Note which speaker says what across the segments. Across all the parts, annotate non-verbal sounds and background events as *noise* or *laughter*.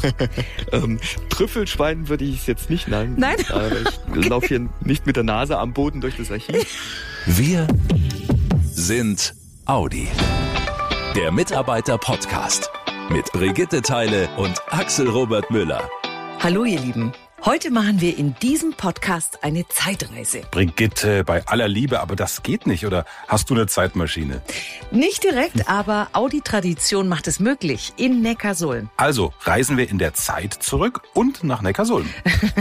Speaker 1: *laughs* ähm, Trüffelschwein würde ich es jetzt nicht nennen.
Speaker 2: Nein?
Speaker 1: Ich *laughs* okay. laufe hier nicht mit der Nase am Boden durch das Archiv.
Speaker 3: Wir sind Audi. Der Mitarbeiter-Podcast mit Brigitte Teile und Axel Robert Müller.
Speaker 2: Hallo ihr Lieben. Heute machen wir in diesem Podcast eine Zeitreise.
Speaker 4: Brigitte, bei aller Liebe, aber das geht nicht, oder hast du eine Zeitmaschine?
Speaker 2: Nicht direkt, aber Audi-Tradition macht es möglich in Neckarsulm.
Speaker 4: Also reisen wir in der Zeit zurück und nach Neckarsulm.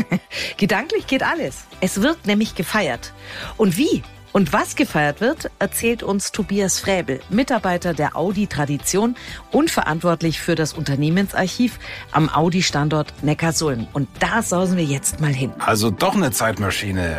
Speaker 4: *laughs*
Speaker 2: Gedanklich geht alles. Es wird nämlich gefeiert. Und wie? Und was gefeiert wird, erzählt uns Tobias Fräbel, Mitarbeiter der Audi Tradition und verantwortlich für das Unternehmensarchiv am Audi-Standort Neckarsulm. Und da sausen wir jetzt mal hin.
Speaker 4: Also doch eine Zeitmaschine.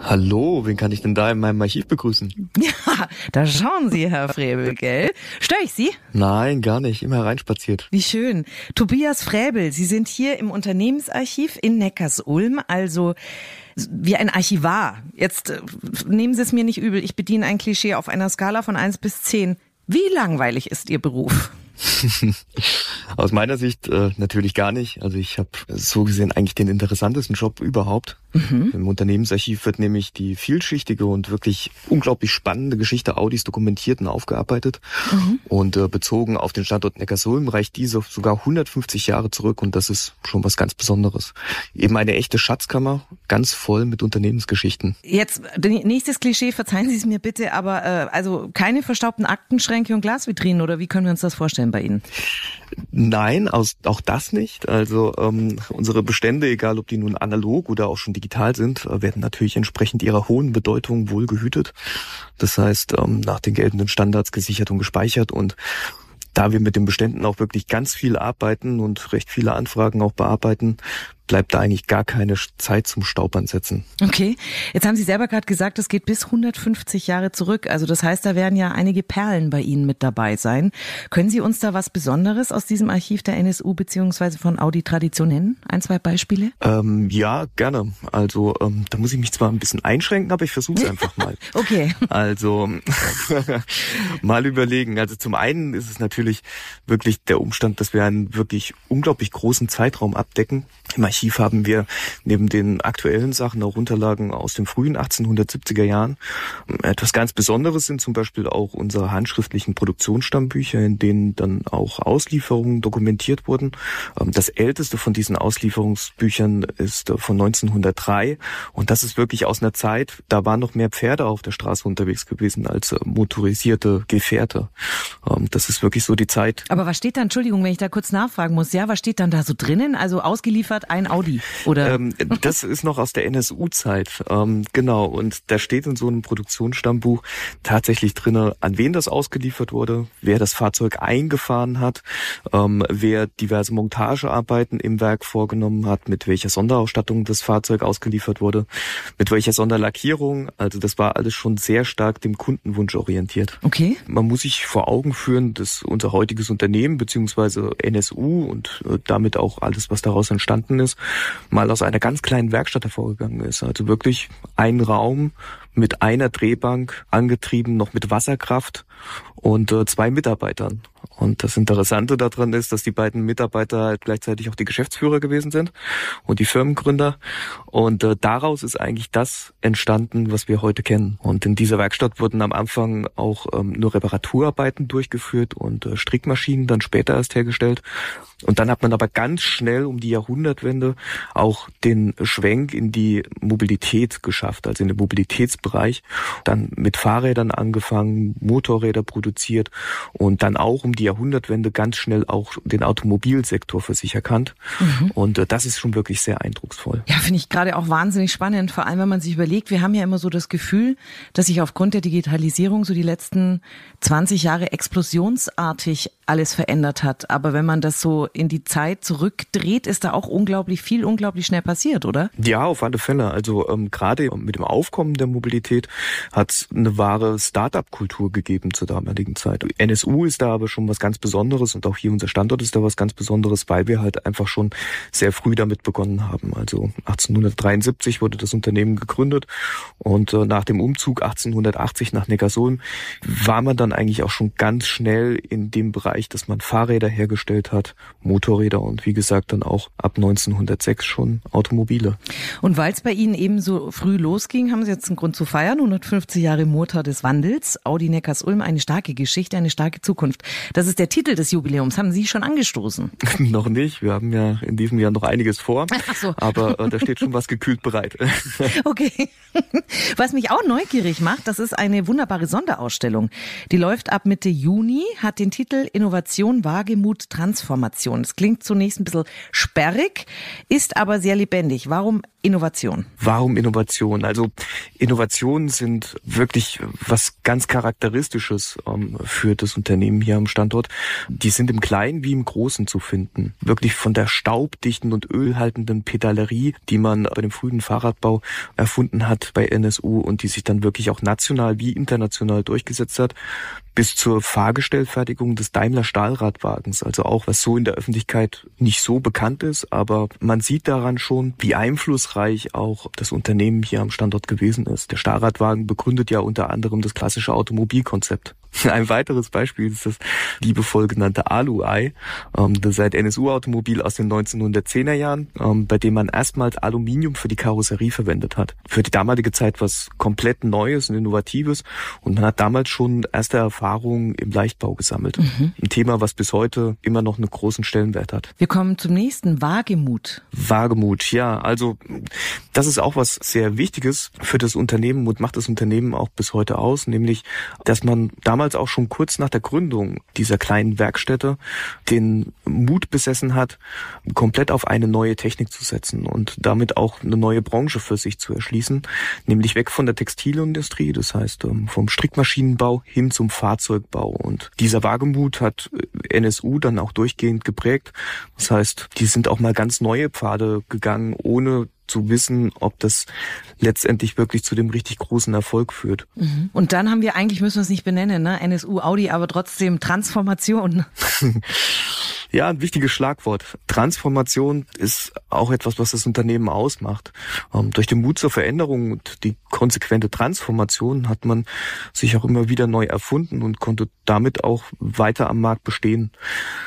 Speaker 1: Hallo, wen kann ich denn da in meinem Archiv begrüßen?
Speaker 2: Ja, *laughs* *laughs* da schauen Sie, Herr Fräbel, gell? Störe ich Sie?
Speaker 1: Nein, gar nicht. Immer reinspaziert.
Speaker 2: Wie schön. Tobias Fräbel, Sie sind hier im Unternehmensarchiv in Neckarsulm, also wie ein Archivar. Jetzt äh, nehmen Sie es mir nicht übel, ich bediene ein Klischee auf einer Skala von eins bis zehn. Wie langweilig ist Ihr Beruf? *laughs*
Speaker 1: Aus meiner Sicht äh, natürlich gar nicht. Also ich habe so gesehen eigentlich den interessantesten Job überhaupt. Mhm. Im Unternehmensarchiv wird nämlich die vielschichtige und wirklich unglaublich spannende Geschichte Audis dokumentiert und aufgearbeitet. Mhm. Und äh, bezogen auf den Standort Neckarsulm reicht diese sogar 150 Jahre zurück und das ist schon was ganz Besonderes. Eben eine echte Schatzkammer, ganz voll mit Unternehmensgeschichten.
Speaker 2: Jetzt nächstes Klischee, verzeihen Sie es mir bitte, aber äh, also keine verstaubten Aktenschränke und Glasvitrinen oder wie können wir uns das vorstellen bei Ihnen?
Speaker 1: Nein, aus, auch das nicht. Also ähm, unsere Bestände, egal ob die nun analog oder auch schon digital sind, äh, werden natürlich entsprechend ihrer hohen Bedeutung wohl gehütet. Das heißt, ähm, nach den geltenden Standards gesichert und gespeichert und da wir mit den Beständen auch wirklich ganz viel arbeiten und recht viele Anfragen auch bearbeiten, bleibt da eigentlich gar keine Zeit zum Staubern setzen.
Speaker 2: Okay, jetzt haben Sie selber gerade gesagt, es geht bis 150 Jahre zurück. Also das heißt, da werden ja einige Perlen bei Ihnen mit dabei sein. Können Sie uns da was Besonderes aus diesem Archiv der NSU beziehungsweise von Audi Tradition nennen? Ein, zwei Beispiele?
Speaker 1: Ähm, ja, gerne. Also ähm, da muss ich mich zwar ein bisschen einschränken, aber ich versuche es *laughs* einfach mal.
Speaker 2: okay.
Speaker 1: Also *laughs* mal überlegen. Also zum einen ist es natürlich wirklich der Umstand, dass wir einen wirklich unglaublich großen Zeitraum abdecken. Im Archiv haben wir neben den aktuellen Sachen auch Unterlagen aus den frühen 1870er Jahren. Etwas ganz Besonderes sind zum Beispiel auch unsere handschriftlichen Produktionsstammbücher, in denen dann auch Auslieferungen dokumentiert wurden. Ähm, das älteste von diesen Auslieferungsbüchern ist äh, von 1903 und das ist wirklich aus einer Zeit, da waren noch mehr Pferde auf der Straße unterwegs gewesen als äh, motorisierte Gefährte. Ähm, das ist wirklich so die Zeit.
Speaker 2: Aber was steht da, Entschuldigung, wenn ich da kurz nachfragen muss, ja, was steht dann da so drinnen? Also ausgeliefert ein Audi, oder?
Speaker 1: Ähm, das ist noch aus der NSU-Zeit, ähm, genau. Und da steht in so einem Produktionsstammbuch tatsächlich drinne, an wen das ausgeliefert wurde, wer das Fahrzeug eingefahren hat, ähm, wer diverse Montagearbeiten im Werk vorgenommen hat, mit welcher Sonderausstattung das Fahrzeug ausgeliefert wurde, mit welcher Sonderlackierung. Also das war alles schon sehr stark dem Kundenwunsch orientiert.
Speaker 2: Okay.
Speaker 1: Man muss sich vor Augen führen, dass unser heutiges Unternehmen beziehungsweise NSU und äh, damit auch alles, was daraus entstanden ist, mal aus einer ganz kleinen Werkstatt hervorgegangen ist. Also wirklich ein Raum mit einer Drehbank, angetrieben noch mit Wasserkraft und äh, zwei Mitarbeitern. Und das Interessante daran ist, dass die beiden Mitarbeiter halt gleichzeitig auch die Geschäftsführer gewesen sind und die Firmengründer. Und äh, daraus ist eigentlich das entstanden, was wir heute kennen. Und in dieser Werkstatt wurden am Anfang auch ähm, nur Reparaturarbeiten durchgeführt und äh, Strickmaschinen dann später erst hergestellt. Und dann hat man aber ganz schnell um die Jahrhundertwende auch den Schwenk in die Mobilität geschafft, also in den Mobilitätsbereich. Dann mit Fahrrädern angefangen, Motorräder produziert und dann auch um die Jahrhundertwende ganz schnell auch den Automobilsektor für sich erkannt. Mhm. Und äh, das ist schon wirklich sehr eindrucksvoll.
Speaker 2: Ja, finde ich gerade auch wahnsinnig spannend, vor allem wenn man sich überlegt, wir haben ja immer so das Gefühl, dass sich aufgrund der Digitalisierung so die letzten 20 Jahre explosionsartig alles verändert hat. Aber wenn man das so in die Zeit zurückdreht, ist da auch unglaublich viel, unglaublich schnell passiert, oder?
Speaker 1: Ja, auf alle Fälle. Also ähm, gerade mit dem Aufkommen der Mobilität hat es eine wahre Start-up-Kultur gegeben zur damaligen Zeit. NSU ist da aber schon was ganz Besonderes und auch hier unser Standort ist da was ganz Besonderes, weil wir halt einfach schon sehr früh damit begonnen haben. Also 1873 wurde das Unternehmen gegründet und äh, nach dem Umzug 1880 nach Neckarsulm war man dann eigentlich auch schon ganz schnell in dem Bereich, dass man Fahrräder hergestellt hat, Motorräder und wie gesagt dann auch ab 1906 schon Automobile.
Speaker 2: Und weil es bei Ihnen eben so früh losging, haben Sie jetzt einen Grund zu feiern. 150 Jahre Motor des Wandels. Audi Neckars-Ulm, eine starke Geschichte, eine starke Zukunft. Das ist der Titel des Jubiläums. Haben Sie schon angestoßen? *laughs*
Speaker 1: noch nicht. Wir haben ja in diesem Jahr noch einiges vor. *laughs* Ach so. Aber äh, da steht schon was gekühlt bereit. *laughs*
Speaker 2: okay. Was mich auch neugierig macht, das ist eine wunderbare Sonderausstellung. Die läuft ab Mitte Juni, hat den Titel Innovation, Wagemut, Transformation. Das klingt zunächst ein bisschen sperrig, ist aber sehr lebendig. Warum Innovation?
Speaker 1: Warum Innovation? Also Innovationen sind wirklich was ganz Charakteristisches ähm, für das Unternehmen hier am Standort. Die sind im Kleinen wie im Großen zu finden. Wirklich von der staubdichten und ölhaltenden Pedalerie, die man bei dem frühen Fahrradbau erfunden hat bei NSU und die sich dann wirklich auch national wie international durchgesetzt hat, bis zur Fahrgestellfertigung des Daimler Stahlradwagens, also auch was so in der Öffentlichkeit nicht so bekannt ist, aber man sieht daran schon, wie einflussreich auch das Unternehmen hier am Standort gewesen ist. Der Stahlradwagen begründet ja unter anderem das klassische Automobilkonzept. *laughs* Ein weiteres Beispiel ist das liebevoll genannte Alu-Ei, ähm, ein NSU-Automobil aus den 1910er Jahren, ähm, bei dem man erstmals Aluminium für die Karosserie verwendet hat. Für die damalige Zeit was komplett Neues und Innovatives und man hat damals schon erste Erfahrungen im Leichtbau gesammelt. Mhm. Ein Thema, was bis heute immer noch einen großen Stellenwert hat.
Speaker 2: Wir kommen zum nächsten, Wagemut.
Speaker 1: Wagemut, ja. Also das ist auch was sehr Wichtiges für das Unternehmen und macht das Unternehmen auch bis heute aus, nämlich, dass man damals damals auch schon kurz nach der Gründung dieser kleinen Werkstätte den Mut besessen hat, komplett auf eine neue Technik zu setzen und damit auch eine neue Branche für sich zu erschließen, nämlich weg von der Textilindustrie, das heißt ähm, vom Strickmaschinenbau hin zum Fahrzeugbau. Und dieser Wagemut hat äh, NSU dann auch durchgehend geprägt. Das heißt, die sind auch mal ganz neue Pfade gegangen, ohne zu wissen, ob das letztendlich wirklich zu dem richtig großen Erfolg führt.
Speaker 2: Mhm. Und dann haben wir eigentlich, müssen wir es nicht benennen, ne? NSU Audi, aber trotzdem Transformation. *laughs*
Speaker 1: Ja, ein wichtiges Schlagwort. Transformation ist auch etwas, was das Unternehmen ausmacht. Ähm, durch den Mut zur Veränderung und die konsequente Transformation hat man sich auch immer wieder neu erfunden und konnte damit auch weiter am Markt bestehen.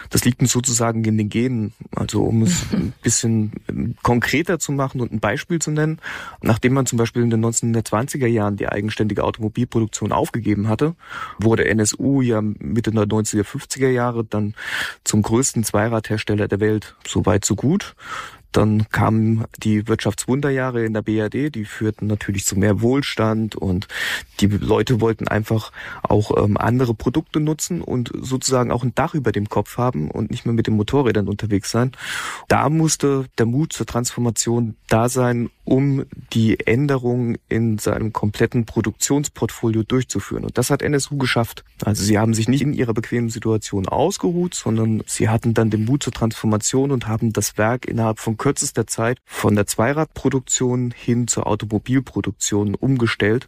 Speaker 1: Das liegt uns sozusagen in den Genen. Also um es *laughs* ein bisschen ähm, konkreter zu machen und ein Beispiel zu nennen, nachdem man zum Beispiel in den 1920er Jahren die eigenständige Automobilproduktion aufgegeben hatte, wurde NSU ja Mitte der 1950er Jahre dann zum größten größten Zweiradhersteller der Welt. So weit, so gut. Dann kamen die Wirtschaftswunderjahre in der BRD, die führten natürlich zu mehr Wohlstand und die Leute wollten einfach auch ähm, andere Produkte nutzen und sozusagen auch ein Dach über dem Kopf haben und nicht mehr mit den Motorrädern unterwegs sein. Da musste der Mut zur Transformation da sein, um die Änderungen in seinem kompletten Produktionsportfolio durchzuführen. Und das hat NSU geschafft. Also sie haben sich nicht in ihrer bequemen Situation ausgeruht, sondern sie hatten dann den Mut zur Transformation und haben das Werk innerhalb von kürzester Zeit von der Zweiradproduktion hin zur Automobilproduktion umgestellt.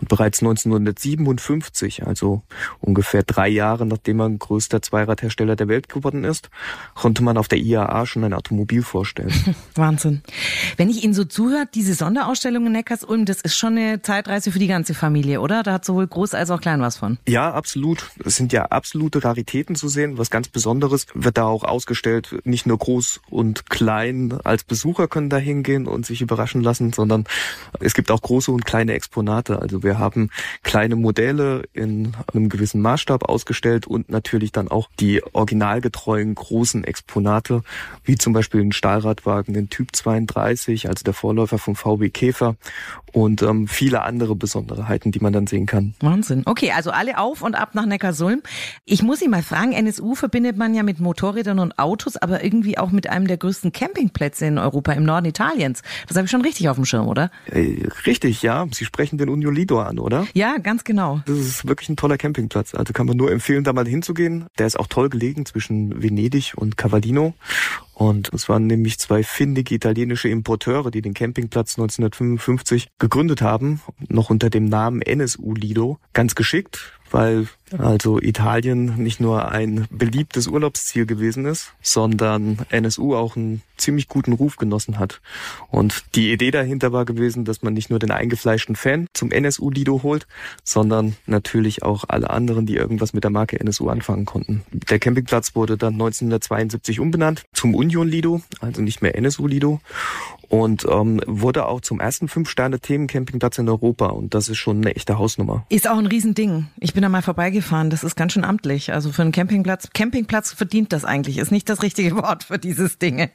Speaker 1: Und bereits 1957, also ungefähr drei Jahre nachdem man größter Zweiradhersteller der Welt geworden ist, konnte man auf der IAA schon ein Automobil vorstellen. *laughs*
Speaker 2: Wahnsinn. Wenn ich Ihnen so zuhöre, diese Sonderausstellung in Neckars-Ulm, das ist schon eine Zeitreise für die ganze Familie, oder? Da hat sowohl groß als auch klein was von.
Speaker 1: Ja, absolut. Es sind ja absolute Raritäten zu sehen. Was ganz Besonderes wird da auch ausgestellt. Nicht nur groß und klein als Besucher können da hingehen und sich überraschen lassen, sondern es gibt auch große und kleine Exponate. Also wir haben kleine Modelle in einem gewissen Maßstab ausgestellt und natürlich dann auch die originalgetreuen großen Exponate, wie zum Beispiel den Stahlradwagen, den Typ 32, also der Vorläufer Vorläufer vom VW Käfer und ähm, viele andere Besonderheiten, die man dann sehen kann.
Speaker 2: Wahnsinn. Okay, also alle auf und ab nach Neckarsulm. Ich muss Sie mal fragen, NSU verbindet man ja mit Motorrädern und Autos, aber irgendwie auch mit einem der größten Campingplätze in Europa im Norden Italiens. Das habe ich schon richtig auf dem Schirm, oder?
Speaker 1: Äh, richtig, ja. Sie sprechen den Union Lido an, oder?
Speaker 2: Ja, ganz genau.
Speaker 1: Das ist wirklich ein toller Campingplatz. Also kann man nur empfehlen, da mal hinzugehen. Der ist auch toll gelegen zwischen Venedig und Cavallino. Und es waren nämlich zwei findige italienische Importeure, die den Campingplatz 1955 gegründet haben, noch unter dem Namen NSU Lido. Ganz geschickt, weil also Italien nicht nur ein beliebtes Urlaubsziel gewesen ist, sondern NSU auch einen ziemlich guten Ruf genossen hat. Und die Idee dahinter war gewesen, dass man nicht nur den eingefleischten Fan zum NSU Lido holt, sondern natürlich auch alle anderen, die irgendwas mit der Marke NSU anfangen konnten. Der Campingplatz wurde dann 1972 umbenannt zum Union Lido, also nicht mehr NSU Lido und ähm, wurde auch zum ersten Fünf-Sterne-Themencampingplatz in Europa und das ist schon eine echte Hausnummer.
Speaker 2: Ist auch ein Riesending. Ich bin da mal vorbeigefahren, das ist ganz schön amtlich. Also für einen Campingplatz, Campingplatz verdient das eigentlich, ist nicht das richtige *laughs* Wort für dieses Ding.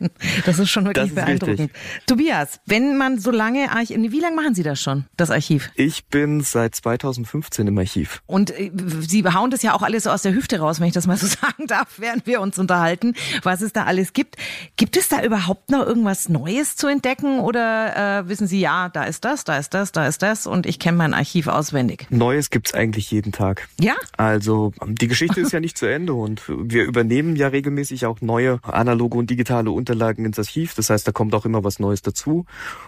Speaker 2: Das ist schon wirklich ist beeindruckend. Richtig. Tobias, wenn man so lange, wie lange machen Sie das schon, das Archiv?
Speaker 1: Ich bin seit 2015 im Archiv.
Speaker 2: Und äh, Sie hauen das ja auch alles so aus der Hüfte raus, wenn ich das mal so *laughs* sagen darf, während wir uns unterhalten, was es da alles gibt. Gibt es da überhaupt noch irgendwas Neues zu entdecken? entdecken oder äh, wissen Sie, ja, da ist das, da ist das, da ist das und ich kenne mein Archiv auswendig?
Speaker 1: Neues gibt's eigentlich jeden Tag.
Speaker 2: Ja?
Speaker 1: Also die Geschichte ist ja nicht zu Ende und wir übernehmen ja regelmäßig auch neue analoge und digitale Unterlagen ins Archiv. Das heißt, da kommt auch immer was Neues dazu.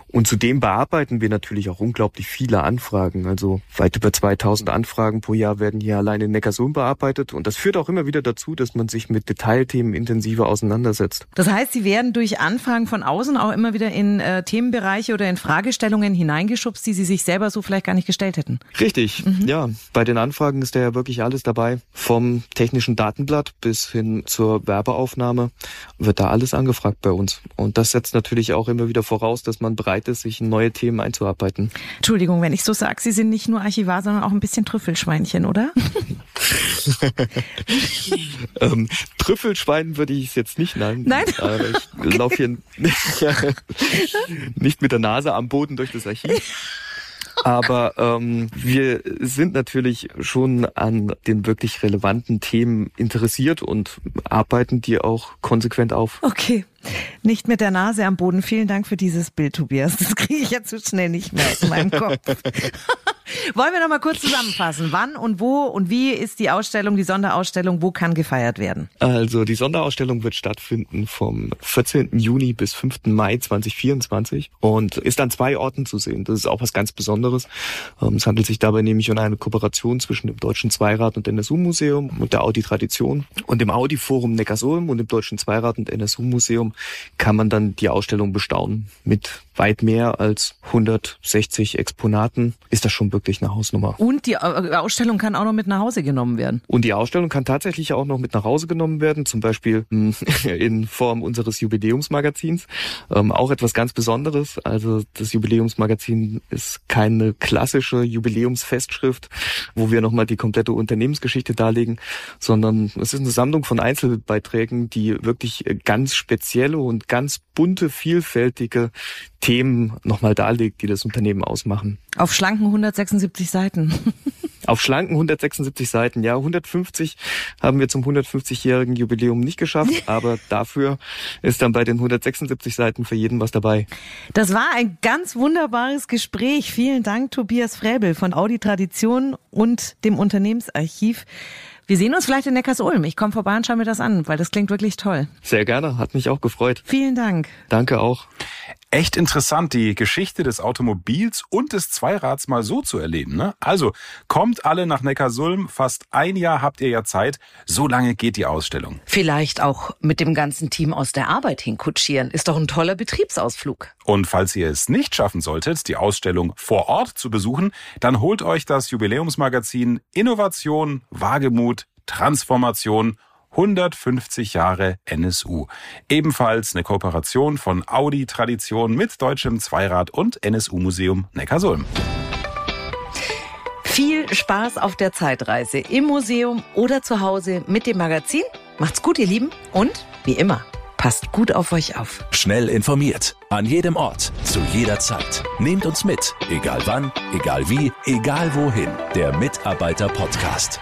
Speaker 1: Und zudem bearbeiten wir natürlich auch unglaublich viele Anfragen. Also weit über 2000 Anfragen pro Jahr werden hier allein in Neckarsulm bearbeitet. Und das führt auch immer wieder dazu, dass man sich mit Detailthemen intensiver auseinandersetzt.
Speaker 2: Das heißt, Sie werden durch Anfragen von außen auch immer wieder in äh, Themenbereiche oder in Fragestellungen hineingeschubst, die Sie sich selber so vielleicht gar nicht gestellt hätten.
Speaker 1: Richtig, mhm. ja. Bei den Anfragen ist da ja wirklich alles dabei. Vom technischen Datenblatt bis hin zur Werbeaufnahme wird da alles angefragt bei uns. Und das setzt natürlich auch immer wieder voraus, dass man bereit ist, sich in neue Themen einzuarbeiten.
Speaker 2: Entschuldigung, wenn ich so sage, Sie sind nicht nur Archivar, sondern auch ein bisschen Trüffelschweinchen, oder? *laughs*
Speaker 1: ähm, Trüffelschwein würde ich es jetzt nicht nennen.
Speaker 2: Nein.
Speaker 1: Aber ich *laughs* okay. laufe hier *laughs* nicht mit der Nase am Boden durch das Archiv. Aber ähm, wir sind natürlich schon an den wirklich relevanten Themen interessiert und arbeiten die auch konsequent auf.
Speaker 2: Okay. Nicht mit der Nase am Boden. Vielen Dank für dieses Bild, Tobias. Das kriege ich jetzt so schnell nicht mehr aus meinem Kopf. *laughs* Wollen wir noch mal kurz zusammenfassen? Wann und wo und wie ist die Ausstellung, die Sonderausstellung? Wo kann gefeiert werden?
Speaker 1: Also die Sonderausstellung wird stattfinden vom 14. Juni bis 5. Mai 2024 und ist an zwei Orten zu sehen. Das ist auch was ganz Besonderes. Ähm, es handelt sich dabei nämlich um eine Kooperation zwischen dem Deutschen Zweirad und NSU-Museum und der Audi-Tradition und dem Audi-Forum Neckarsulm und dem Deutschen Zweirad und NSU-Museum kann man dann die Ausstellung bestaunen mit weit mehr als 160 Exponaten. Ist das schon wirklich eine Hausnummer.
Speaker 2: Und die Ausstellung kann auch noch mit nach Hause genommen werden.
Speaker 1: Und die Ausstellung kann tatsächlich auch noch mit nach Hause genommen werden, zum Beispiel hm, *laughs* in Form unseres Jubiläumsmagazins. Ähm, auch etwas ganz Besonderes. Also das Jubiläumsmagazin ist keine klassische Jubiläumsfestschrift, wo wir nochmal die komplette Unternehmensgeschichte darlegen, sondern es ist eine Sammlung von Einzelbeiträgen, die wirklich ganz spezielle und ganz bunte, vielfältige Themen nochmal darlegt, die das Unternehmen ausmachen.
Speaker 2: Auf schlanken 176 Seiten. *laughs*
Speaker 1: Auf schlanken 176 Seiten, ja. 150 haben wir zum 150-jährigen Jubiläum nicht geschafft, *laughs* aber dafür ist dann bei den 176 Seiten für jeden was dabei.
Speaker 2: Das war ein ganz wunderbares Gespräch. Vielen Dank, Tobias Fräbel von Audi Tradition und dem Unternehmensarchiv. Wir sehen uns vielleicht in Neckarsulm. Ich komme vorbei und schaue mir das an, weil das klingt wirklich toll.
Speaker 1: Sehr gerne, hat mich auch gefreut.
Speaker 2: Vielen Dank.
Speaker 1: Danke auch.
Speaker 4: Echt interessant, die Geschichte des Automobils und des Zweirads mal so zu erleben. Ne? Also kommt alle nach Neckarsulm. Fast ein Jahr habt ihr ja Zeit. So lange geht die Ausstellung.
Speaker 2: Vielleicht auch mit dem ganzen Team aus der Arbeit hinkutschieren. Ist doch ein toller Betriebsausflug.
Speaker 4: Und falls ihr es nicht schaffen solltet, die Ausstellung vor Ort zu besuchen, dann holt euch das Jubiläumsmagazin Innovation, Wagemut, Transformation 150 Jahre NSU. Ebenfalls eine Kooperation von Audi Tradition mit Deutschem Zweirad und NSU Museum Neckarsulm.
Speaker 2: Viel Spaß auf der Zeitreise im Museum oder zu Hause mit dem Magazin. Macht's gut, ihr Lieben, und wie immer, Passt gut auf euch auf.
Speaker 3: Schnell informiert, an jedem Ort, zu jeder Zeit. Nehmt uns mit, egal wann, egal wie, egal wohin. Der Mitarbeiter-Podcast.